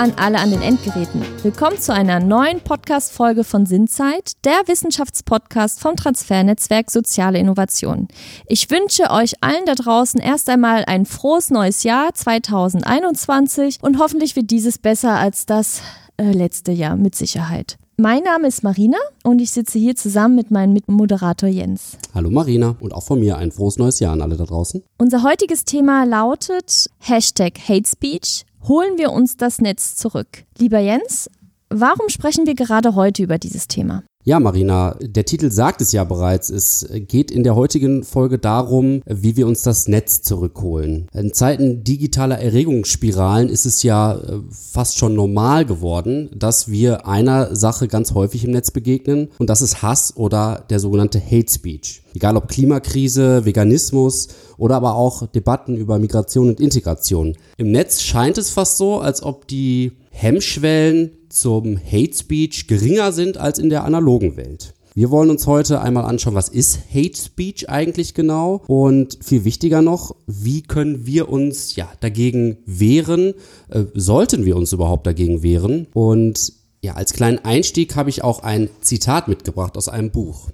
an alle an den Endgeräten. Willkommen zu einer neuen Podcast-Folge von Sinnzeit, der Wissenschaftspodcast vom Transfernetzwerk Soziale Innovation. Ich wünsche euch allen da draußen erst einmal ein frohes neues Jahr 2021 und hoffentlich wird dieses besser als das äh, letzte Jahr mit Sicherheit. Mein Name ist Marina und ich sitze hier zusammen mit meinem Mitmoderator Jens. Hallo Marina und auch von mir ein frohes neues Jahr an alle da draußen. Unser heutiges Thema lautet Hashtag Hate Speech. Holen wir uns das Netz zurück. Lieber Jens, warum sprechen wir gerade heute über dieses Thema? Ja, Marina, der Titel sagt es ja bereits. Es geht in der heutigen Folge darum, wie wir uns das Netz zurückholen. In Zeiten digitaler Erregungsspiralen ist es ja äh, fast schon normal geworden, dass wir einer Sache ganz häufig im Netz begegnen und das ist Hass oder der sogenannte Hate Speech. Egal ob Klimakrise, Veganismus oder aber auch Debatten über Migration und Integration. Im Netz scheint es fast so, als ob die Hemmschwellen zum Hate Speech geringer sind als in der analogen Welt. Wir wollen uns heute einmal anschauen, was ist Hate Speech eigentlich genau und viel wichtiger noch, wie können wir uns ja dagegen wehren? Äh, sollten wir uns überhaupt dagegen wehren? Und ja, als kleinen Einstieg habe ich auch ein Zitat mitgebracht aus einem Buch.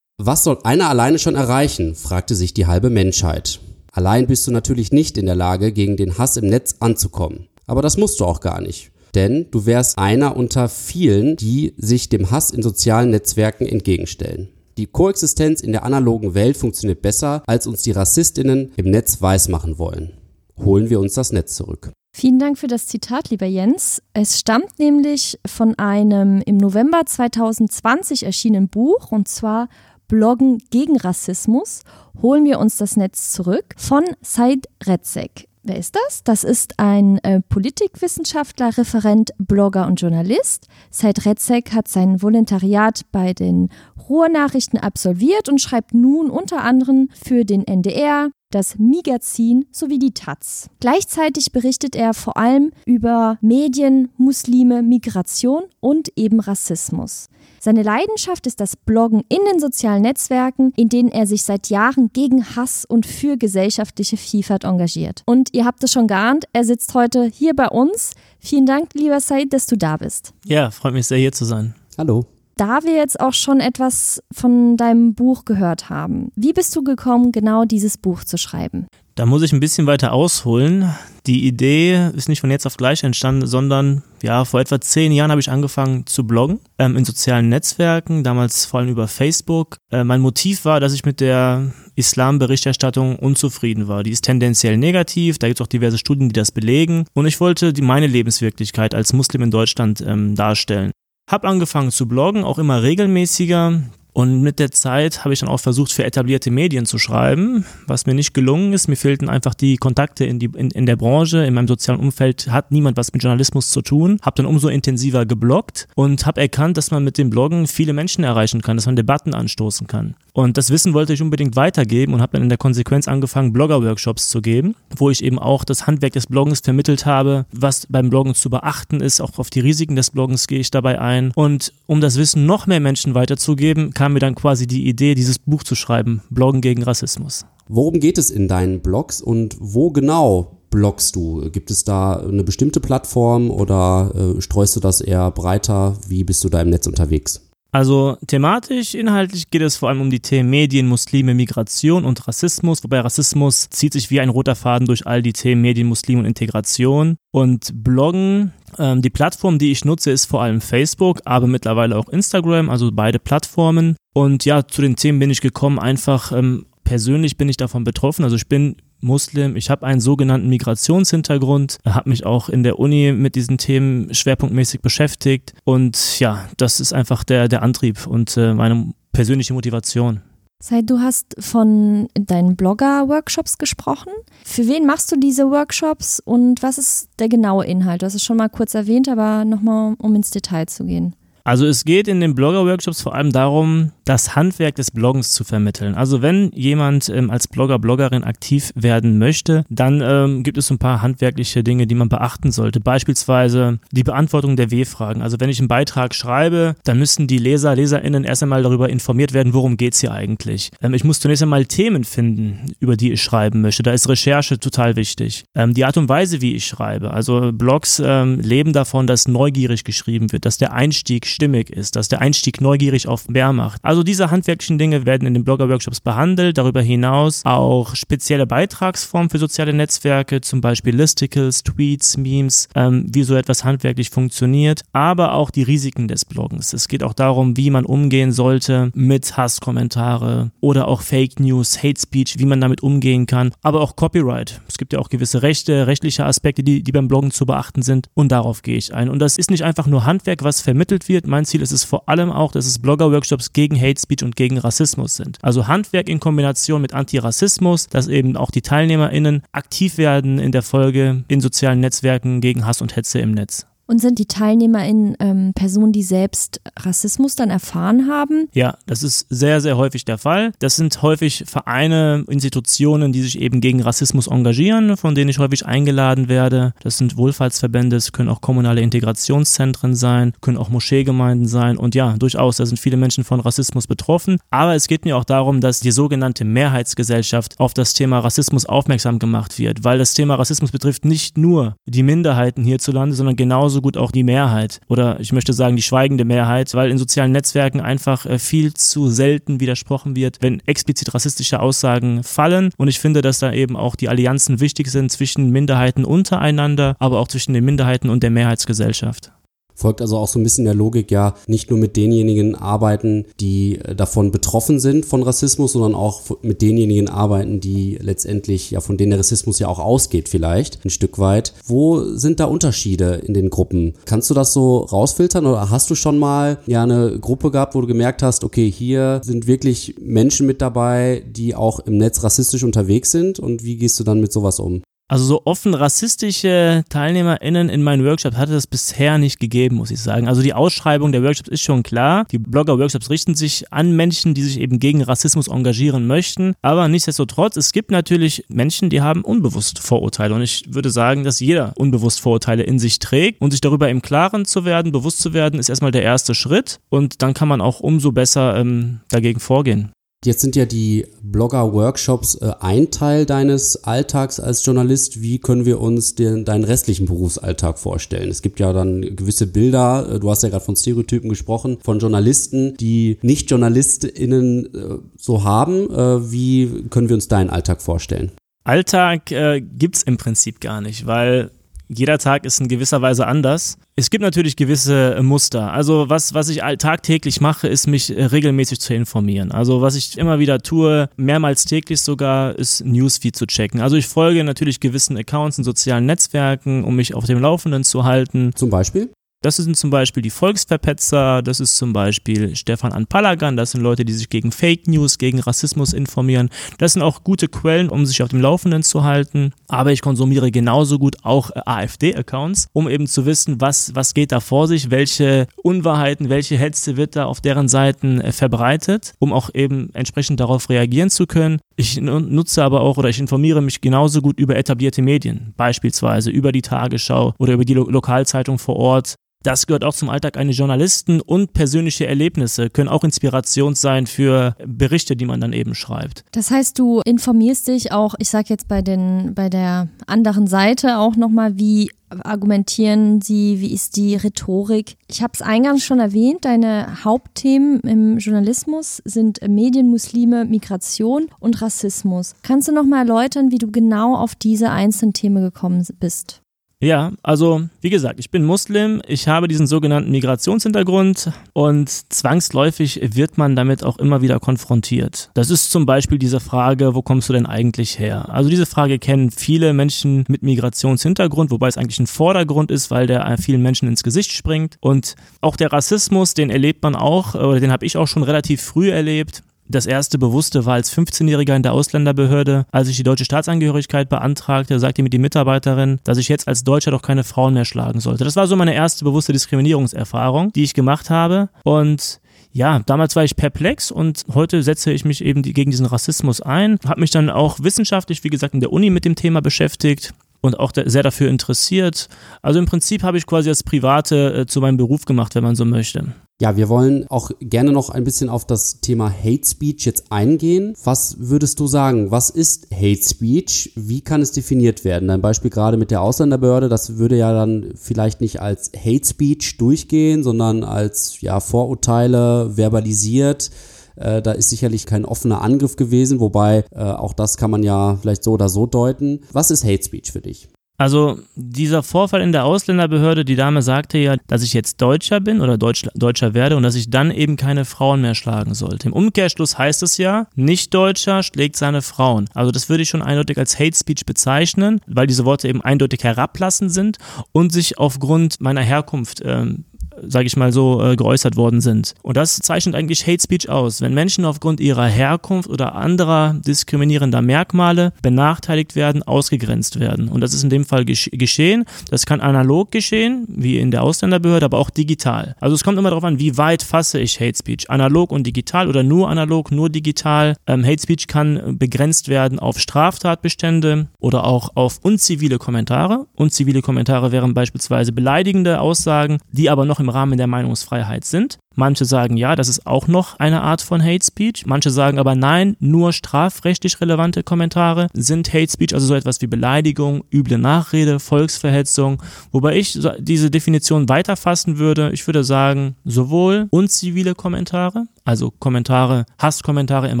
Was soll einer alleine schon erreichen? fragte sich die halbe Menschheit. Allein bist du natürlich nicht in der Lage, gegen den Hass im Netz anzukommen. Aber das musst du auch gar nicht denn du wärst einer unter vielen, die sich dem Hass in sozialen Netzwerken entgegenstellen. Die Koexistenz in der analogen Welt funktioniert besser, als uns die Rassistinnen im Netz weismachen wollen. Holen wir uns das Netz zurück. Vielen Dank für das Zitat, lieber Jens. Es stammt nämlich von einem im November 2020 erschienenen Buch und zwar Bloggen gegen Rassismus. Holen wir uns das Netz zurück von Said Retzek. Wer ist das? Das ist ein äh, Politikwissenschaftler, Referent, Blogger und Journalist. Seit Retzek hat sein Volontariat bei den Ruhrnachrichten absolviert und schreibt nun unter anderem für den NDR, das Migazin sowie die Taz. Gleichzeitig berichtet er vor allem über Medien, Muslime, Migration und eben Rassismus. Seine Leidenschaft ist das Bloggen in den sozialen Netzwerken, in denen er sich seit Jahren gegen Hass und für gesellschaftliche Vielfalt engagiert. Und ihr habt es schon geahnt, er sitzt heute hier bei uns. Vielen Dank, lieber Said, dass du da bist. Ja, freut mich sehr, hier zu sein. Hallo. Da wir jetzt auch schon etwas von deinem Buch gehört haben, wie bist du gekommen, genau dieses Buch zu schreiben? Da muss ich ein bisschen weiter ausholen. Die Idee ist nicht von jetzt auf gleich entstanden, sondern ja, vor etwa zehn Jahren habe ich angefangen zu bloggen ähm, in sozialen Netzwerken, damals vor allem über Facebook. Äh, mein Motiv war, dass ich mit der Islam-Berichterstattung unzufrieden war. Die ist tendenziell negativ, da gibt es auch diverse Studien, die das belegen. Und ich wollte die meine Lebenswirklichkeit als Muslim in Deutschland ähm, darstellen. Hab angefangen zu bloggen, auch immer regelmäßiger. Und mit der Zeit habe ich dann auch versucht, für etablierte Medien zu schreiben, was mir nicht gelungen ist. Mir fehlten einfach die Kontakte in, die, in, in der Branche. In meinem sozialen Umfeld hat niemand was mit Journalismus zu tun. Habe dann umso intensiver gebloggt und habe erkannt, dass man mit dem Bloggen viele Menschen erreichen kann, dass man Debatten anstoßen kann. Und das Wissen wollte ich unbedingt weitergeben und habe dann in der Konsequenz angefangen, Blogger-Workshops zu geben, wo ich eben auch das Handwerk des Bloggens vermittelt habe, was beim Bloggen zu beachten ist. Auch auf die Risiken des Bloggens gehe ich dabei ein. Und um das Wissen noch mehr Menschen weiterzugeben, kam mir dann quasi die Idee, dieses Buch zu schreiben, Bloggen gegen Rassismus. Worum geht es in deinen Blogs und wo genau bloggst du? Gibt es da eine bestimmte Plattform oder äh, streust du das eher breiter? Wie bist du da im Netz unterwegs? Also thematisch, inhaltlich geht es vor allem um die Themen Medien, Muslime, Migration und Rassismus, wobei Rassismus zieht sich wie ein roter Faden durch all die Themen Medien, Muslime und Integration. Und Bloggen, ähm, die Plattform, die ich nutze, ist vor allem Facebook, aber mittlerweile auch Instagram, also beide Plattformen. Und ja, zu den Themen bin ich gekommen, einfach ähm, persönlich bin ich davon betroffen. Also ich bin Muslim. Ich habe einen sogenannten Migrationshintergrund, habe mich auch in der Uni mit diesen Themen schwerpunktmäßig beschäftigt und ja, das ist einfach der, der Antrieb und äh, meine persönliche Motivation. Seit du hast von deinen Blogger-Workshops gesprochen. Für wen machst du diese Workshops und was ist der genaue Inhalt? Du hast es schon mal kurz erwähnt, aber nochmal, um ins Detail zu gehen. Also es geht in den Blogger-Workshops vor allem darum, das Handwerk des Bloggens zu vermitteln. Also wenn jemand ähm, als Blogger, Bloggerin aktiv werden möchte, dann ähm, gibt es ein paar handwerkliche Dinge, die man beachten sollte. Beispielsweise die Beantwortung der W-Fragen. Also wenn ich einen Beitrag schreibe, dann müssen die Leser, Leserinnen erst einmal darüber informiert werden, worum geht es hier eigentlich. Ähm, ich muss zunächst einmal Themen finden, über die ich schreiben möchte. Da ist Recherche total wichtig. Ähm, die Art und Weise, wie ich schreibe. Also Blogs ähm, leben davon, dass neugierig geschrieben wird, dass der Einstieg stimmig ist, dass der Einstieg neugierig auf mehr macht. Also diese handwerklichen Dinge werden in den Blogger-Workshops behandelt. Darüber hinaus auch spezielle Beitragsformen für soziale Netzwerke, zum Beispiel Listicles, Tweets, Memes, ähm, wie so etwas handwerklich funktioniert, aber auch die Risiken des Bloggens. Es geht auch darum, wie man umgehen sollte mit Hasskommentare oder auch Fake News, Hate Speech, wie man damit umgehen kann, aber auch Copyright. Es gibt ja auch gewisse Rechte, rechtliche Aspekte, die, die beim Bloggen zu beachten sind und darauf gehe ich ein. Und das ist nicht einfach nur Handwerk, was vermittelt wird, mein Ziel ist es vor allem auch, dass es Blogger-Workshops gegen Hate Speech und gegen Rassismus sind. Also Handwerk in Kombination mit Antirassismus, dass eben auch die TeilnehmerInnen aktiv werden in der Folge in sozialen Netzwerken gegen Hass und Hetze im Netz. Und sind die TeilnehmerInnen ähm, Personen, die selbst Rassismus dann erfahren haben? Ja, das ist sehr, sehr häufig der Fall. Das sind häufig Vereine, Institutionen, die sich eben gegen Rassismus engagieren, von denen ich häufig eingeladen werde. Das sind Wohlfahrtsverbände, es können auch kommunale Integrationszentren sein, können auch Moscheegemeinden sein. Und ja, durchaus, da sind viele Menschen von Rassismus betroffen. Aber es geht mir auch darum, dass die sogenannte Mehrheitsgesellschaft auf das Thema Rassismus aufmerksam gemacht wird, weil das Thema Rassismus betrifft nicht nur die Minderheiten hierzulande, sondern genauso genauso gut auch die Mehrheit oder ich möchte sagen die schweigende Mehrheit, weil in sozialen Netzwerken einfach äh, viel zu selten widersprochen wird, wenn explizit rassistische Aussagen fallen. Und ich finde, dass da eben auch die Allianzen wichtig sind zwischen Minderheiten untereinander, aber auch zwischen den Minderheiten und der Mehrheitsgesellschaft folgt also auch so ein bisschen der Logik, ja, nicht nur mit denjenigen arbeiten, die äh, davon betroffen sind von Rassismus, sondern auch mit denjenigen arbeiten, die letztendlich ja von denen der Rassismus ja auch ausgeht vielleicht ein Stück weit. Wo sind da Unterschiede in den Gruppen? Kannst du das so rausfiltern oder hast du schon mal ja eine Gruppe gehabt, wo du gemerkt hast, okay, hier sind wirklich Menschen mit dabei, die auch im Netz rassistisch unterwegs sind und wie gehst du dann mit sowas um? Also so offen rassistische TeilnehmerInnen in meinen Workshops hatte es bisher nicht gegeben, muss ich sagen. Also die Ausschreibung der Workshops ist schon klar. Die Blogger-Workshops richten sich an Menschen, die sich eben gegen Rassismus engagieren möchten. Aber nichtsdestotrotz, es gibt natürlich Menschen, die haben unbewusst Vorurteile. Und ich würde sagen, dass jeder unbewusst Vorurteile in sich trägt. Und sich darüber im Klaren zu werden, bewusst zu werden, ist erstmal der erste Schritt. Und dann kann man auch umso besser ähm, dagegen vorgehen. Jetzt sind ja die Blogger-Workshops äh, ein Teil deines Alltags als Journalist. Wie können wir uns den, deinen restlichen Berufsalltag vorstellen? Es gibt ja dann gewisse Bilder, äh, du hast ja gerade von Stereotypen gesprochen, von Journalisten, die nicht JournalistInnen äh, so haben. Äh, wie können wir uns deinen Alltag vorstellen? Alltag äh, gibt es im Prinzip gar nicht, weil jeder Tag ist in gewisser Weise anders. Es gibt natürlich gewisse äh, Muster. Also was, was ich tagtäglich mache, ist mich äh, regelmäßig zu informieren. Also was ich immer wieder tue, mehrmals täglich sogar, ist Newsfeed zu checken. Also ich folge natürlich gewissen Accounts in sozialen Netzwerken, um mich auf dem Laufenden zu halten. Zum Beispiel? Das sind zum Beispiel die Volksverpetzer, das ist zum Beispiel Stefan Anpalagan, das sind Leute, die sich gegen Fake News, gegen Rassismus informieren. Das sind auch gute Quellen, um sich auf dem Laufenden zu halten. Aber ich konsumiere genauso gut auch äh, AfD-Accounts, um eben zu wissen, was, was geht da vor sich, welche Unwahrheiten, welche Hetze wird da auf deren Seiten äh, verbreitet, um auch eben entsprechend darauf reagieren zu können. Ich nutze aber auch oder ich informiere mich genauso gut über etablierte Medien, beispielsweise über die Tagesschau oder über die Lo Lokalzeitung vor Ort das gehört auch zum Alltag eines Journalisten und persönliche Erlebnisse können auch Inspiration sein für Berichte, die man dann eben schreibt. Das heißt, du informierst dich auch, ich sage jetzt bei den bei der anderen Seite auch nochmal, wie argumentieren sie, wie ist die Rhetorik? Ich habe es eingangs schon erwähnt, deine Hauptthemen im Journalismus sind Medien, Muslime, Migration und Rassismus. Kannst du nochmal erläutern, wie du genau auf diese einzelnen Themen gekommen bist? Ja, also wie gesagt, ich bin Muslim, ich habe diesen sogenannten Migrationshintergrund und zwangsläufig wird man damit auch immer wieder konfrontiert. Das ist zum Beispiel diese Frage, wo kommst du denn eigentlich her? Also diese Frage kennen viele Menschen mit Migrationshintergrund, wobei es eigentlich ein Vordergrund ist, weil der vielen Menschen ins Gesicht springt. Und auch der Rassismus, den erlebt man auch, oder den habe ich auch schon relativ früh erlebt Das erste bewusste war als 15-Jähriger in der Ausländerbehörde, als ich die deutsche Staatsangehörigkeit beantragte, sagte mir die Mitarbeiterin, dass ich jetzt als Deutscher doch keine Frauen mehr schlagen sollte. Das war so meine erste bewusste Diskriminierungserfahrung, die ich gemacht habe. Und ja, damals war ich perplex und heute setze ich mich eben gegen diesen Rassismus ein, habe mich dann auch wissenschaftlich, wie gesagt, in der Uni mit dem Thema beschäftigt, und auch sehr dafür interessiert. Also im Prinzip habe ich quasi das Private äh, zu meinem Beruf gemacht, wenn man so möchte. Ja, wir wollen auch gerne noch ein bisschen auf das Thema Hate Speech jetzt eingehen. Was würdest du sagen? Was ist Hate Speech? Wie kann es definiert werden? Dein Beispiel gerade mit der Ausländerbehörde, das würde ja dann vielleicht nicht als Hate Speech durchgehen, sondern als ja, Vorurteile verbalisiert. Äh, da ist sicherlich kein offener Angriff gewesen, wobei äh, auch das kann man ja vielleicht so oder so deuten. Was ist Hate Speech für dich? Also dieser Vorfall in der Ausländerbehörde, die Dame sagte ja, dass ich jetzt Deutscher bin oder Deutsch, Deutscher werde und dass ich dann eben keine Frauen mehr schlagen sollte. Im Umkehrschluss heißt es ja, Nicht-Deutscher schlägt seine Frauen. Also das würde ich schon eindeutig als Hate Speech bezeichnen, weil diese Worte eben eindeutig herablassend sind und sich aufgrund meiner Herkunft ähm, sage ich mal so, äh, geäußert worden sind. Und das zeichnet eigentlich Hate Speech aus. Wenn Menschen aufgrund ihrer Herkunft oder anderer diskriminierender Merkmale benachteiligt werden, ausgegrenzt werden. Und das ist in dem Fall gesch geschehen. Das kann analog geschehen, wie in der Ausländerbehörde, aber auch digital. Also es kommt immer darauf an, wie weit fasse ich Hate Speech. Analog und digital oder nur analog, nur digital. Ähm, Hate Speech kann begrenzt werden auf Straftatbestände oder auch auf unzivile Kommentare. Unzivile Kommentare wären beispielsweise beleidigende Aussagen, die aber noch im Rahmen der Meinungsfreiheit sind. Manche sagen ja, das ist auch noch eine Art von Hate Speech. Manche sagen aber nein, nur strafrechtlich relevante Kommentare sind Hate Speech, also so etwas wie Beleidigung, üble Nachrede, Volksverhetzung. Wobei ich diese Definition weiterfassen würde. Ich würde sagen, sowohl unzivile Kommentare, also Kommentare, Hasskommentare im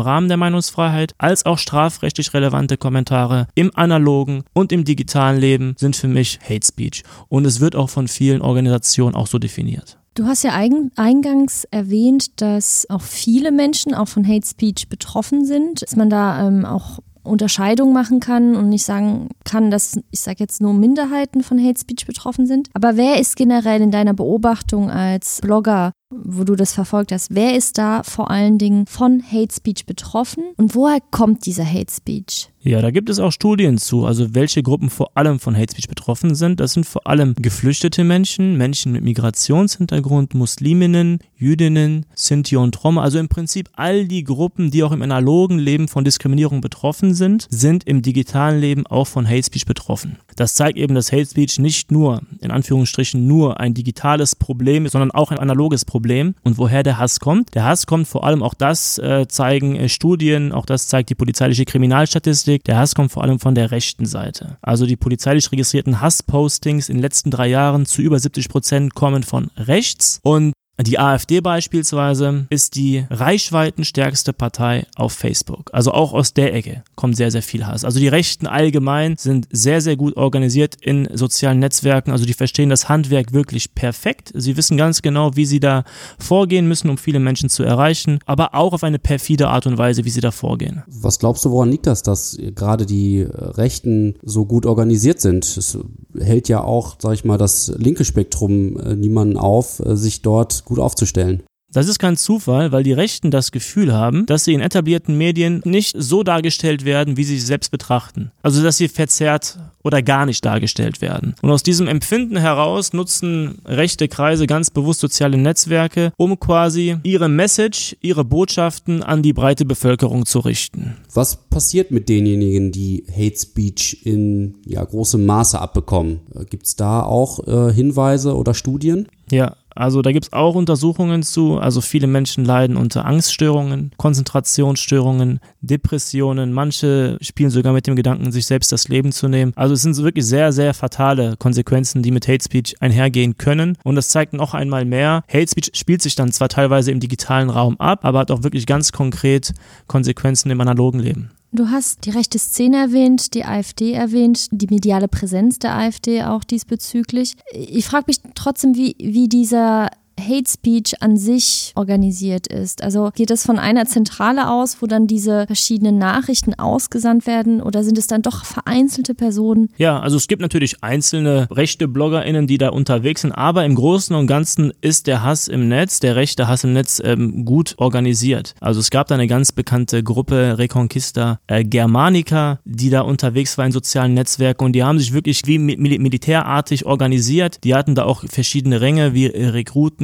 Rahmen der Meinungsfreiheit, als auch strafrechtlich relevante Kommentare im analogen und im digitalen Leben sind für mich Hate Speech. Und es wird auch von vielen Organisationen auch so definiert. Du hast ja eingangs erwähnt, dass auch viele Menschen auch von Hate Speech betroffen sind, dass man da ähm, auch Unterscheidung machen kann und nicht sagen kann, dass, ich sage jetzt nur Minderheiten von Hate Speech betroffen sind. Aber wer ist generell in deiner Beobachtung als Blogger wo du das verfolgt hast, wer ist da vor allen Dingen von Hate Speech betroffen und woher kommt dieser Hate Speech? Ja, da gibt es auch Studien zu, also welche Gruppen vor allem von Hate Speech betroffen sind. Das sind vor allem geflüchtete Menschen, Menschen mit Migrationshintergrund, Musliminnen, Jüdinnen, Sinti und Roma. Also im Prinzip all die Gruppen, die auch im analogen Leben von Diskriminierung betroffen sind, sind im digitalen Leben auch von Hate Speech betroffen. Das zeigt eben, dass Hate Speech nicht nur, in Anführungsstrichen, nur ein digitales Problem ist, sondern auch ein analoges Problem und woher der Hass kommt. Der Hass kommt vor allem, auch das äh, zeigen äh, Studien, auch das zeigt die polizeiliche Kriminalstatistik, der Hass kommt vor allem von der rechten Seite. Also die polizeilich registrierten Hasspostings in den letzten drei Jahren zu über 70 Prozent kommen von rechts und die AfD beispielsweise ist die reichweitenstärkste Partei auf Facebook. Also auch aus der Ecke kommt sehr, sehr viel Hass. Also die Rechten allgemein sind sehr, sehr gut organisiert in sozialen Netzwerken. Also die verstehen das Handwerk wirklich perfekt. Sie wissen ganz genau, wie sie da vorgehen müssen, um viele Menschen zu erreichen, aber auch auf eine perfide Art und Weise, wie sie da vorgehen. Was glaubst du, woran liegt das, dass gerade die Rechten so gut organisiert sind? Es hält ja auch, sag ich mal, das linke Spektrum äh, niemanden auf, äh, sich dort gut aufzustellen. Das ist kein Zufall, weil die Rechten das Gefühl haben, dass sie in etablierten Medien nicht so dargestellt werden, wie sie sich selbst betrachten. Also dass sie verzerrt oder gar nicht dargestellt werden. Und aus diesem Empfinden heraus nutzen rechte Kreise ganz bewusst soziale Netzwerke, um quasi ihre Message, ihre Botschaften an die breite Bevölkerung zu richten. Was passiert mit denjenigen, die Hate Speech in ja, großem Maße abbekommen? Gibt es da auch äh, Hinweise oder Studien? Ja, also da gibt es auch Untersuchungen zu. Also viele Menschen leiden unter Angststörungen, Konzentrationsstörungen, Depressionen. Manche spielen sogar mit dem Gedanken, sich selbst das Leben zu nehmen. Also es sind so wirklich sehr, sehr fatale Konsequenzen, die mit Hate Speech einhergehen können. Und das zeigt noch einmal mehr, Hate Speech spielt sich dann zwar teilweise im digitalen Raum ab, aber hat auch wirklich ganz konkret Konsequenzen im analogen Leben. Du hast die rechte Szene erwähnt, die AfD erwähnt, die mediale Präsenz der AfD auch diesbezüglich. Ich frage mich trotzdem, wie, wie dieser Hate Speech an sich organisiert ist? Also geht es von einer Zentrale aus, wo dann diese verschiedenen Nachrichten ausgesandt werden oder sind es dann doch vereinzelte Personen? Ja, also es gibt natürlich einzelne rechte BloggerInnen, die da unterwegs sind, aber im Großen und Ganzen ist der Hass im Netz, der rechte Hass im Netz ähm, gut organisiert. Also es gab da eine ganz bekannte Gruppe Reconquista äh, Germanica, die da unterwegs war in sozialen Netzwerken und die haben sich wirklich wie mil militärartig organisiert. Die hatten da auch verschiedene Ränge wie äh,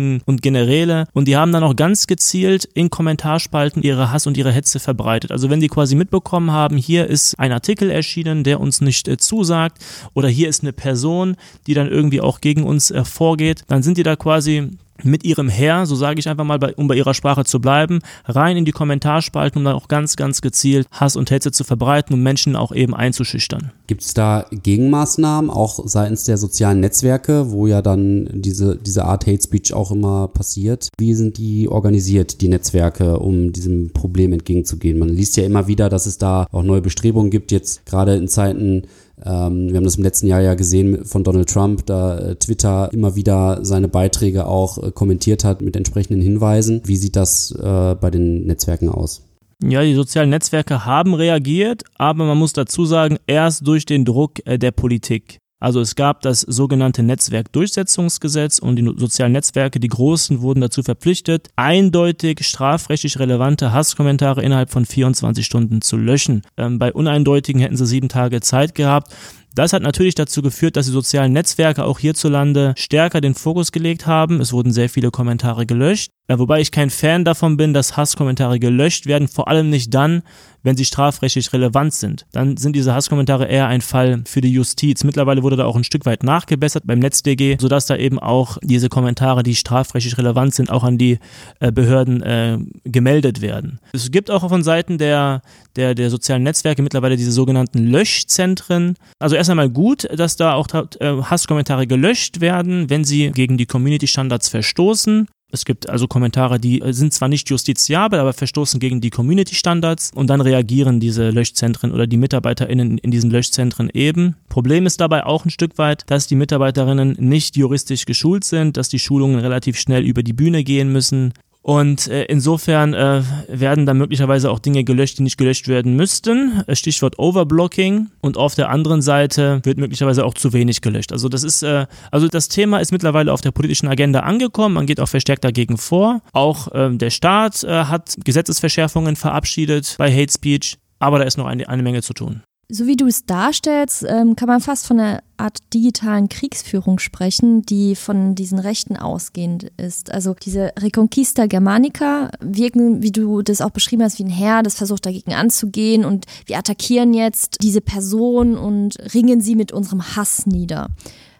Rekruten und Generäle und die haben dann auch ganz gezielt in Kommentarspalten ihre Hass und ihre Hetze verbreitet. Also wenn die quasi mitbekommen haben, hier ist ein Artikel erschienen, der uns nicht äh, zusagt oder hier ist eine Person, die dann irgendwie auch gegen uns äh, vorgeht, dann sind die da quasi mit ihrem Herr, so sage ich einfach mal, um bei ihrer Sprache zu bleiben, rein in die Kommentarspalten, um dann auch ganz, ganz gezielt Hass und Hetze zu verbreiten und Menschen auch eben einzuschüchtern. Gibt es da Gegenmaßnahmen, auch seitens der sozialen Netzwerke, wo ja dann diese, diese Art Hate Speech auch immer passiert? Wie sind die organisiert, die Netzwerke, um diesem Problem entgegenzugehen? Man liest ja immer wieder, dass es da auch neue Bestrebungen gibt, jetzt gerade in Zeiten ähm, wir haben das im letzten Jahr ja gesehen von Donald Trump, da äh, Twitter immer wieder seine Beiträge auch äh, kommentiert hat mit entsprechenden Hinweisen. Wie sieht das äh, bei den Netzwerken aus? Ja, die sozialen Netzwerke haben reagiert, aber man muss dazu sagen, erst durch den Druck der Politik. Also es gab das sogenannte Netzwerkdurchsetzungsgesetz und die sozialen Netzwerke, die großen, wurden dazu verpflichtet, eindeutig strafrechtlich relevante Hasskommentare innerhalb von 24 Stunden zu löschen. Ähm, bei uneindeutigen hätten sie sieben Tage Zeit gehabt. Das hat natürlich dazu geführt, dass die sozialen Netzwerke auch hierzulande stärker den Fokus gelegt haben. Es wurden sehr viele Kommentare gelöscht. Wobei ich kein Fan davon bin, dass Hasskommentare gelöscht werden, vor allem nicht dann, wenn sie strafrechtlich relevant sind. Dann sind diese Hasskommentare eher ein Fall für die Justiz. Mittlerweile wurde da auch ein Stück weit nachgebessert beim NetzDG, sodass da eben auch diese Kommentare, die strafrechtlich relevant sind, auch an die äh, Behörden äh, gemeldet werden. Es gibt auch von Seiten der, der, der sozialen Netzwerke mittlerweile diese sogenannten Löschzentren. Also erst einmal gut, dass da auch äh, Hasskommentare gelöscht werden, wenn sie gegen die Community-Standards verstoßen. Es gibt also Kommentare, die äh, sind zwar nicht justiziabel, aber verstoßen gegen die Community-Standards und dann reagieren diese Löschzentren oder die MitarbeiterInnen in diesen Löschzentren eben. Problem ist dabei auch ein Stück weit, dass die Mitarbeiterinnen nicht juristisch geschult sind, dass die Schulungen relativ schnell über die Bühne gehen müssen und äh, insofern äh, werden da möglicherweise auch Dinge gelöscht, die nicht gelöscht werden müssten. Äh, Stichwort Overblocking. Und auf der anderen Seite wird möglicherweise auch zu wenig gelöscht. Also das ist, äh, also das Thema ist mittlerweile auf der politischen Agenda angekommen. Man geht auch verstärkt dagegen vor. Auch äh, der Staat äh, hat Gesetzesverschärfungen verabschiedet bei Hate Speech. Aber da ist noch eine, eine Menge zu tun. So wie du es darstellst, ähm, kann man fast von einer Art digitalen Kriegsführung sprechen, die von diesen Rechten ausgehend ist. Also diese Reconquista Germanica wirken, wie du das auch beschrieben hast, wie ein Herr, das versucht dagegen anzugehen und wir attackieren jetzt diese Person und ringen sie mit unserem Hass nieder.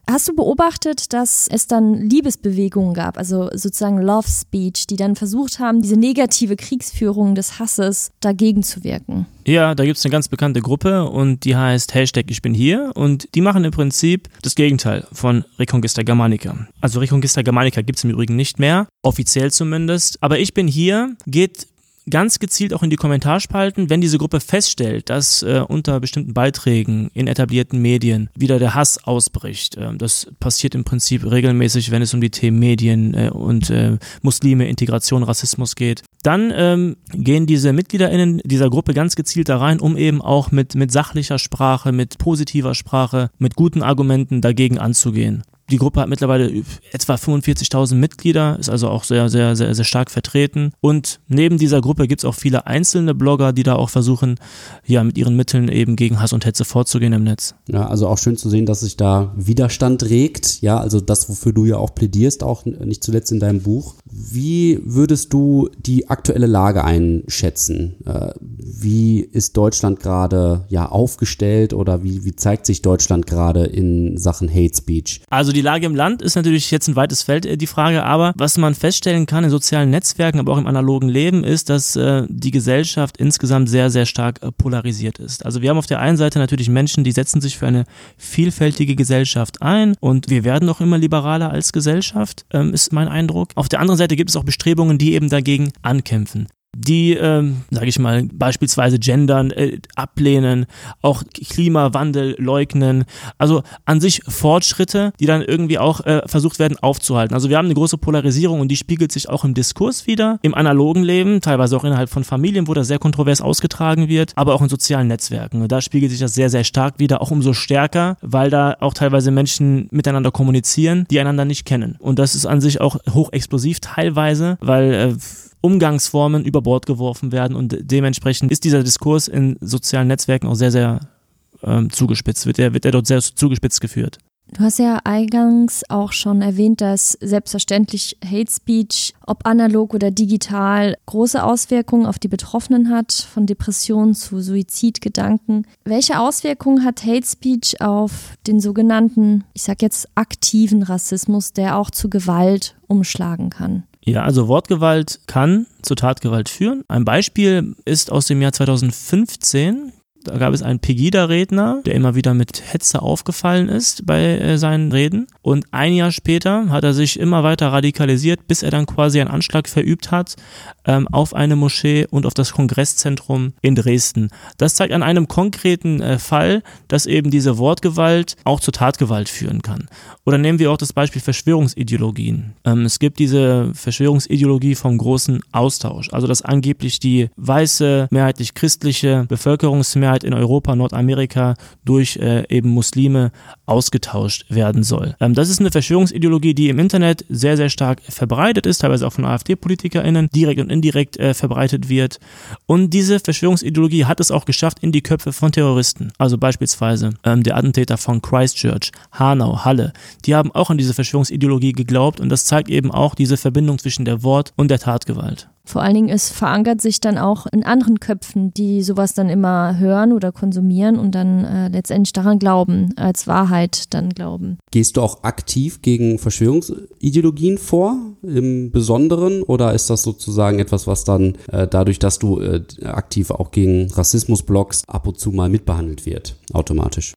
Hast du beobachtet, dass es dann Liebesbewegungen gab, also sozusagen Love Speech, die dann versucht haben, diese negative Kriegsführung des Hasses dagegen zu wirken? Ja, da gibt es eine ganz bekannte Gruppe und die heißt Hashtag Ich bin hier und die machen im Prinzip das Gegenteil von Reconquista Germanica. Also Reconquista Germanica gibt es im Übrigen nicht mehr, offiziell zumindest, aber Ich bin hier geht ganz gezielt auch in die Kommentarspalten, wenn diese Gruppe feststellt, dass äh, unter bestimmten Beiträgen in etablierten Medien wieder der Hass ausbricht. Äh, das passiert im Prinzip regelmäßig, wenn es um die Themen Medien äh, und äh, Muslime, Integration, Rassismus geht. Dann ähm, gehen diese MitgliederInnen dieser Gruppe ganz gezielt da rein, um eben auch mit, mit sachlicher Sprache, mit positiver Sprache, mit guten Argumenten dagegen anzugehen. Die Gruppe hat mittlerweile etwa 45.000 Mitglieder, ist also auch sehr, sehr, sehr, sehr stark vertreten. Und neben dieser Gruppe gibt es auch viele einzelne Blogger, die da auch versuchen, ja, mit ihren Mitteln eben gegen Hass und Hetze vorzugehen im Netz. Ja, also auch schön zu sehen, dass sich da Widerstand regt. Ja, also das, wofür du ja auch plädierst, auch nicht zuletzt in deinem Buch. Wie würdest du die aktuelle Lage einschätzen? Äh, wie ist Deutschland gerade ja aufgestellt oder wie, wie zeigt sich Deutschland gerade in Sachen Hate Speech? Also die Lage im Land ist natürlich jetzt ein weites Feld, äh, die Frage, aber was man feststellen kann in sozialen Netzwerken, aber auch im analogen Leben, ist, dass äh, die Gesellschaft insgesamt sehr, sehr stark äh, polarisiert ist. Also wir haben auf der einen Seite natürlich Menschen, die setzen sich für eine vielfältige Gesellschaft ein und wir werden auch immer liberaler als Gesellschaft, ähm, ist mein Eindruck. Auf der anderen Seite gibt es auch Bestrebungen, die eben dagegen ankämpfen. Die, ähm, sage ich mal, beispielsweise gendern, äh, ablehnen, auch Klimawandel leugnen. Also an sich Fortschritte, die dann irgendwie auch äh, versucht werden aufzuhalten. Also wir haben eine große Polarisierung und die spiegelt sich auch im Diskurs wieder, im analogen Leben, teilweise auch innerhalb von Familien, wo das sehr kontrovers ausgetragen wird, aber auch in sozialen Netzwerken. Und da spiegelt sich das sehr, sehr stark wieder, auch umso stärker, weil da auch teilweise Menschen miteinander kommunizieren, die einander nicht kennen. Und das ist an sich auch hochexplosiv teilweise, weil äh, Umgangsformen über Bord geworfen werden und dementsprechend ist dieser Diskurs in sozialen Netzwerken auch sehr, sehr ähm, zugespitzt, wird er, wird er dort sehr zugespitzt geführt. Du hast ja eingangs auch schon erwähnt, dass selbstverständlich Hate Speech, ob analog oder digital, große Auswirkungen auf die Betroffenen hat, von Depressionen zu Suizidgedanken. Welche Auswirkungen hat Hate Speech auf den sogenannten, ich sag jetzt aktiven Rassismus, der auch zu Gewalt umschlagen kann? Ja, also Wortgewalt kann zu Tatgewalt führen. Ein Beispiel ist aus dem Jahr 2015. Da gab es einen Pegida-Redner, der immer wieder mit Hetze aufgefallen ist bei äh, seinen Reden. Und ein Jahr später hat er sich immer weiter radikalisiert, bis er dann quasi einen Anschlag verübt hat ähm, auf eine Moschee und auf das Kongresszentrum in Dresden. Das zeigt an einem konkreten äh, Fall, dass eben diese Wortgewalt auch zur Tatgewalt führen kann. Oder nehmen wir auch das Beispiel Verschwörungsideologien. Ähm, es gibt diese Verschwörungsideologie vom großen Austausch, also dass angeblich die weiße, mehrheitlich christliche Bevölkerungsmehrheit in Europa, Nordamerika durch äh, eben Muslime ausgetauscht werden soll. Ähm, das ist eine Verschwörungsideologie, die im Internet sehr, sehr stark verbreitet ist, teilweise auch von AfD-PolitikerInnen, direkt und indirekt äh, verbreitet wird. Und diese Verschwörungsideologie hat es auch geschafft in die Köpfe von Terroristen. Also beispielsweise ähm, der Attentäter von Christchurch, Hanau, Halle. Die haben auch an diese Verschwörungsideologie geglaubt und das zeigt eben auch diese Verbindung zwischen der Wort- und der Tatgewalt. Vor allen Dingen, es verankert sich dann auch in anderen Köpfen, die sowas dann immer hören oder konsumieren und dann äh, letztendlich daran glauben, als Wahrheit dann glauben. Gehst du auch aktiv gegen Verschwörungsideologien vor, im Besonderen, oder ist das sozusagen etwas, was dann äh, dadurch, dass du äh, aktiv auch gegen Rassismus bloggst, ab und zu mal mitbehandelt wird, automatisch?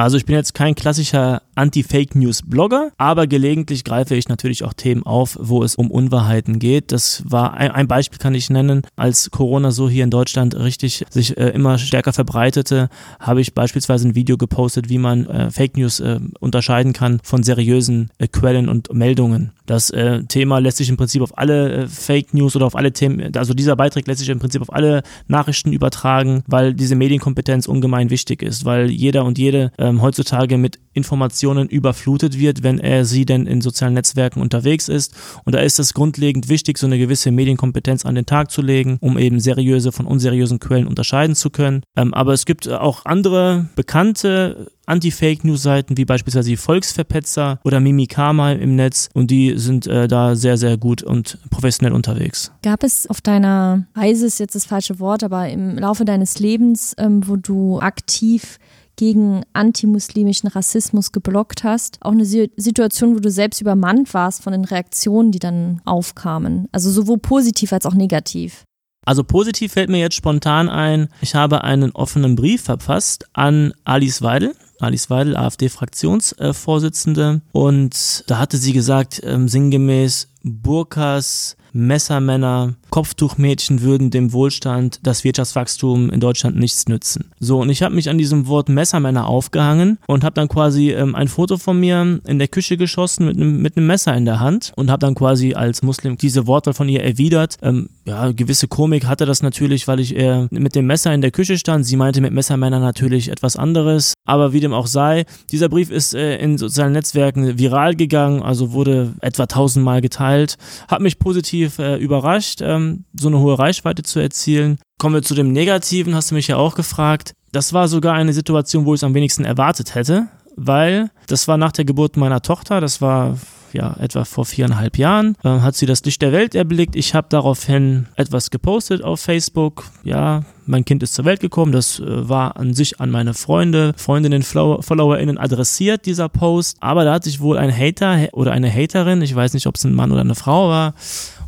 Also ich bin jetzt kein klassischer Anti-Fake News-Blogger, aber gelegentlich greife ich natürlich auch Themen auf, wo es um Unwahrheiten geht. Das war ein, Beispiel kann ich nennen, als Corona so hier in Deutschland richtig sich äh, immer stärker verbreitete, habe ich beispielsweise ein Video gepostet, wie man äh, Fake News äh, unterscheiden kann von seriösen äh, Quellen und Meldungen. Das äh, Thema lässt sich im Prinzip auf alle äh, Fake News oder auf alle Themen, also dieser Beitrag lässt sich im Prinzip auf alle Nachrichten übertragen, weil diese Medienkompetenz ungemein wichtig ist, weil jeder und jede ähm, heutzutage mit Informationen überflutet wird, wenn er sie denn in sozialen Netzwerken unterwegs ist. Und da ist es grundlegend wichtig, so eine gewisse Medienkompetenz an den Tag zu legen, um eben seriöse von unseriösen Quellen unterscheiden zu können. Ähm, aber es gibt auch andere bekannte Anti-Fake-News-Seiten wie beispielsweise die Volksverpetzer oder Mimikama im Netz und die sind äh, da sehr, sehr gut und professionell unterwegs. Gab es auf deiner Reise, ist jetzt das falsche Wort, aber im Laufe deines Lebens, ähm, wo du aktiv gegen antimuslimischen Rassismus geblockt hast. Auch eine Situation, wo du selbst übermannt warst von den Reaktionen, die dann aufkamen. Also sowohl positiv als auch negativ. Also positiv fällt mir jetzt spontan ein, ich habe einen offenen Brief verfasst an Alice Weidel. Alice Weidel, AfD-Fraktionsvorsitzende. Und da hatte sie gesagt, ähm, sinngemäß, Burkas, Messermänner, Kopftuchmädchen würden dem Wohlstand, das Wirtschaftswachstum in Deutschland nichts nützen. So, und ich habe mich an diesem Wort Messermänner aufgehangen und habe dann quasi ähm, ein Foto von mir in der Küche geschossen mit einem mit Messer in der Hand und habe dann quasi als Muslim diese Worte von ihr erwidert. Ähm, ja, gewisse Komik hatte das natürlich, weil ich eher mit dem Messer in der Küche stand. Sie meinte mit Messermänner natürlich etwas anderes, aber wie dem auch sei, dieser Brief ist äh, in sozialen Netzwerken viral gegangen, also wurde etwa tausendmal geteilt, hat mich positiv äh, überrascht. Ähm, so eine hohe Reichweite zu erzielen. Kommen wir zu dem Negativen, hast du mich ja auch gefragt. Das war sogar eine Situation, wo ich es am wenigsten erwartet hätte, weil das war nach der Geburt meiner Tochter, das war ja, etwa vor viereinhalb Jahren, äh, hat sie das Licht der Welt erblickt. Ich habe daraufhin etwas gepostet auf Facebook. Ja, mein Kind ist zur Welt gekommen. Das äh, war an sich an meine Freunde, Freundinnen, FollowerInnen adressiert, dieser Post. Aber da hat sich wohl ein Hater oder eine Haterin, ich weiß nicht, ob es ein Mann oder eine Frau war,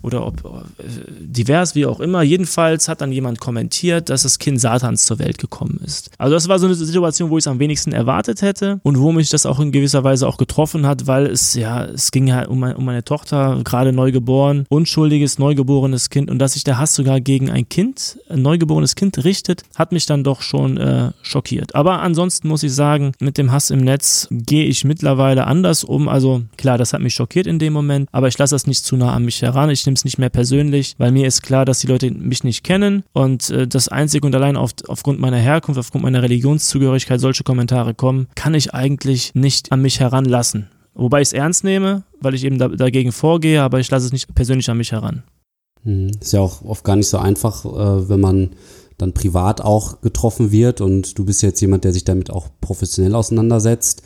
oder ob äh, divers, wie auch immer. Jedenfalls hat dann jemand kommentiert, dass das Kind Satans zur Welt gekommen ist. Also das war so eine Situation, wo ich es am wenigsten erwartet hätte und wo mich das auch in gewisser Weise auch getroffen hat, weil es ja, es ging ja um, um meine Tochter, gerade neu geboren, unschuldiges, neugeborenes Kind und dass sich der Hass sogar gegen ein Kind, ein neugeborenes Kind richtet, hat mich dann doch schon äh, schockiert. Aber ansonsten muss ich sagen, mit dem Hass im Netz gehe ich mittlerweile anders um. Also klar, das hat mich schockiert in dem Moment, aber ich lasse das nicht zu nah an mich heran. Ich nehme es nicht mehr persönlich, weil mir ist klar, dass die Leute mich nicht kennen und äh, das einzig und allein auf, aufgrund meiner Herkunft, aufgrund meiner Religionszugehörigkeit solche Kommentare kommen, kann ich eigentlich nicht an mich heranlassen. Wobei ich es ernst nehme, weil ich eben da, dagegen vorgehe, aber ich lasse es nicht persönlich an mich heran. Mhm. Ist ja auch oft gar nicht so einfach, äh, wenn man dann privat auch getroffen wird und du bist jetzt jemand, der sich damit auch professionell auseinandersetzt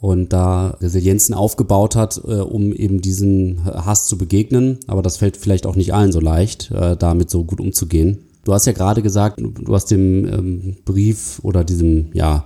und da Resilienzen aufgebaut hat, äh, um eben diesen Hass zu begegnen. Aber das fällt vielleicht auch nicht allen so leicht, äh, damit so gut umzugehen. Du hast ja gerade gesagt, du hast dem ähm, Brief oder diesem, ja,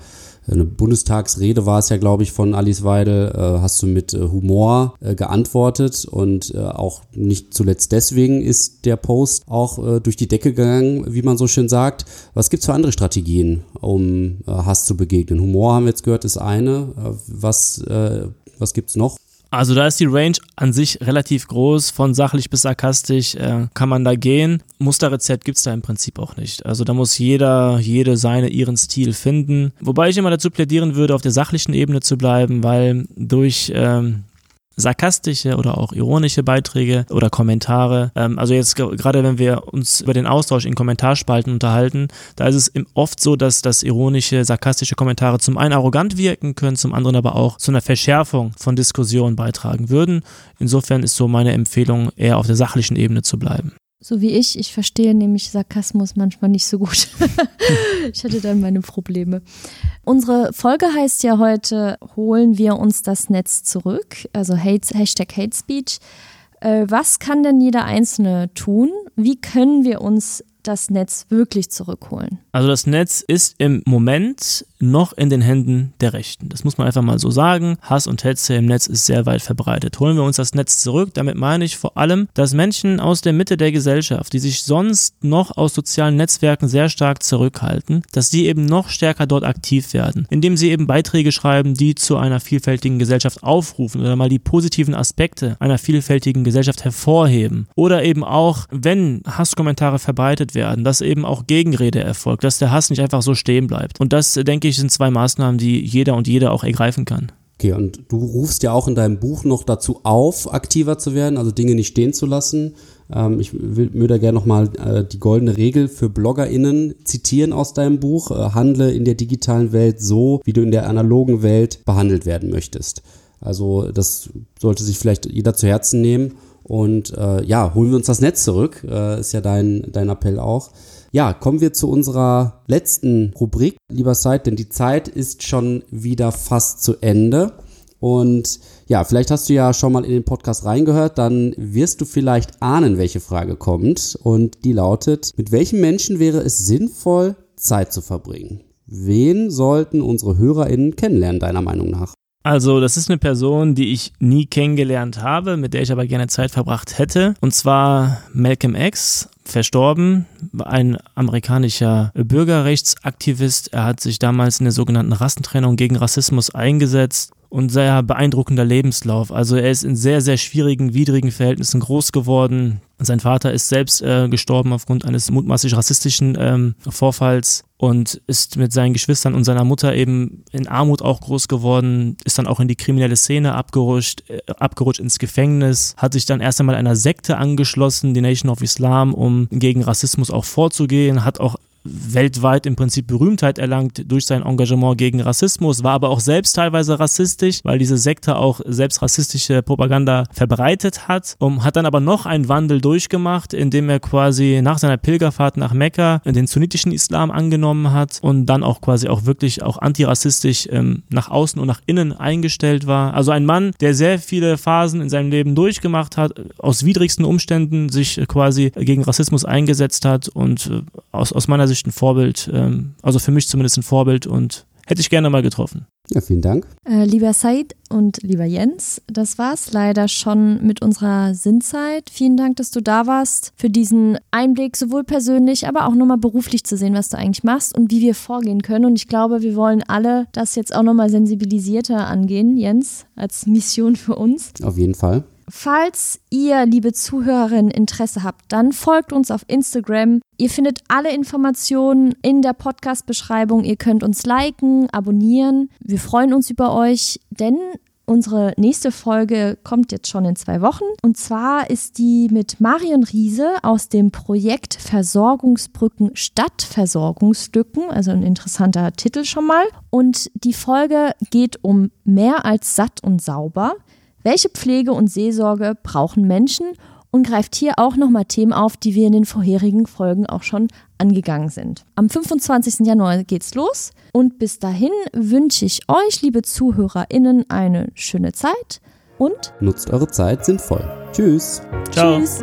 eine Bundestagsrede war es ja, glaube ich, von Alice Weidel, äh, hast du mit äh, Humor äh, geantwortet und äh, auch nicht zuletzt deswegen ist der Post auch äh, durch die Decke gegangen, wie man so schön sagt. Was gibt es für andere Strategien, um äh, Hass zu begegnen? Humor haben wir jetzt gehört, ist eine. was was gibt's noch? Also da ist die Range an sich relativ groß, von sachlich bis sarkastisch äh, kann man da gehen. Musterrezept gibt es da im Prinzip auch nicht. Also da muss jeder, jede seine, ihren Stil finden. Wobei ich immer dazu plädieren würde, auf der sachlichen Ebene zu bleiben, weil durch ähm, sarkastische oder auch ironische Beiträge oder Kommentare. Ähm, also jetzt gerade wenn wir uns über den Austausch in Kommentarspalten unterhalten, da ist es oft so, dass das ironische, sarkastische Kommentare zum einen arrogant wirken können, zum anderen aber auch zu einer Verschärfung von Diskussionen beitragen würden. Insofern ist so meine Empfehlung, eher auf der sachlichen Ebene zu bleiben so wie ich. Ich verstehe nämlich Sarkasmus manchmal nicht so gut. ich hatte dann meine Probleme. Unsere Folge heißt ja heute, holen wir uns das Netz zurück, also Hate, Hashtag Hate Speech. Äh, was kann denn jeder Einzelne tun? Wie können wir uns das Netz wirklich zurückholen? Also das Netz ist im Moment noch in den Händen der Rechten. Das muss man einfach mal so sagen. Hass und Hetze im Netz ist sehr weit verbreitet. Holen wir uns das Netz zurück. Damit meine ich vor allem, dass Menschen aus der Mitte der Gesellschaft, die sich sonst noch aus sozialen Netzwerken sehr stark zurückhalten, dass die eben noch stärker dort aktiv werden, indem sie eben Beiträge schreiben, die zu einer vielfältigen Gesellschaft aufrufen oder mal die positiven Aspekte einer vielfältigen Gesellschaft hervorheben. Oder eben auch, wenn Hasskommentare verbreitet werden, dass eben auch Gegenrede erfolgt, dass der Hass nicht einfach so stehen bleibt. Und das, denke ich, sind zwei Maßnahmen, die jeder und jede auch ergreifen kann. Okay, und du rufst ja auch in deinem Buch noch dazu auf, aktiver zu werden, also Dinge nicht stehen zu lassen. Ähm, ich würde gerne nochmal äh, die goldene Regel für BloggerInnen zitieren aus deinem Buch. Äh, handle in der digitalen Welt so, wie du in der analogen Welt behandelt werden möchtest. Also das sollte sich vielleicht jeder zu Herzen nehmen. Und äh, ja, holen wir uns das Netz zurück, äh, ist ja dein, dein Appell auch. Ja, kommen wir zu unserer letzten Rubrik, lieber Seid, denn die Zeit ist schon wieder fast zu Ende. Und ja, vielleicht hast du ja schon mal in den Podcast reingehört, dann wirst du vielleicht ahnen, welche Frage kommt. Und die lautet, mit welchen Menschen wäre es sinnvoll, Zeit zu verbringen? Wen sollten unsere HörerInnen kennenlernen, deiner Meinung nach? Also, das ist eine Person, die ich nie kennengelernt habe, mit der ich aber gerne Zeit verbracht hätte. Und zwar Malcolm X, verstorben, ein amerikanischer Bürgerrechtsaktivist. Er hat sich damals in der sogenannten Rassentrennung gegen Rassismus eingesetzt und sehr beeindruckender Lebenslauf. Also er ist in sehr, sehr schwierigen, widrigen Verhältnissen groß geworden. Sein Vater ist selbst äh, gestorben aufgrund eines mutmaßlich rassistischen ähm, Vorfalls und ist mit seinen Geschwistern und seiner Mutter eben in Armut auch groß geworden, ist dann auch in die kriminelle Szene abgerutscht, äh, abgerutscht ins Gefängnis, hat sich dann erst einmal einer Sekte angeschlossen, die Nation of Islam, um gegen Rassismus auch vorzugehen, hat auch weltweit im Prinzip Berühmtheit erlangt durch sein Engagement gegen Rassismus, war aber auch selbst teilweise rassistisch, weil diese Sekte auch selbst rassistische Propaganda verbreitet hat und hat dann aber noch einen Wandel durchgemacht, indem er quasi nach seiner Pilgerfahrt nach Mekka den sunnitischen Islam angenommen hat und dann auch quasi auch wirklich auch antirassistisch ähm, nach außen und nach innen eingestellt war. Also ein Mann, der sehr viele Phasen in seinem Leben durchgemacht hat, aus widrigsten Umständen sich quasi gegen Rassismus eingesetzt hat und äh, aus, aus meiner Sicht ein Vorbild, ähm, also für mich zumindest ein Vorbild und hätte ich gerne mal getroffen. Ja, vielen Dank. Äh, lieber Said und lieber Jens, das war's leider schon mit unserer Sinnzeit. Vielen Dank, dass du da warst, für diesen Einblick, sowohl persönlich, aber auch nochmal beruflich zu sehen, was du eigentlich machst und wie wir vorgehen können. Und ich glaube, wir wollen alle das jetzt auch nochmal sensibilisierter angehen, Jens, als Mission für uns. Auf jeden Fall. Falls ihr, liebe Zuhörerinnen, Interesse habt, dann folgt uns auf Instagram. Ihr findet alle Informationen in der Podcast-Beschreibung. Ihr könnt uns liken, abonnieren. Wir freuen uns über euch, denn Unsere nächste Folge kommt jetzt schon in zwei Wochen. Und zwar ist die mit Marion Riese aus dem Projekt Versorgungsbrücken Stadtversorgungslücken. Also ein interessanter Titel schon mal. Und die Folge geht um mehr als satt und sauber. Welche Pflege und Seelsorge brauchen Menschen und greift hier auch nochmal Themen auf, die wir in den vorherigen Folgen auch schon angegangen sind. Am 25. Januar geht's los und bis dahin wünsche ich euch, liebe ZuhörerInnen, eine schöne Zeit und nutzt eure Zeit sinnvoll. Tschüss. Ciao. Tschüss.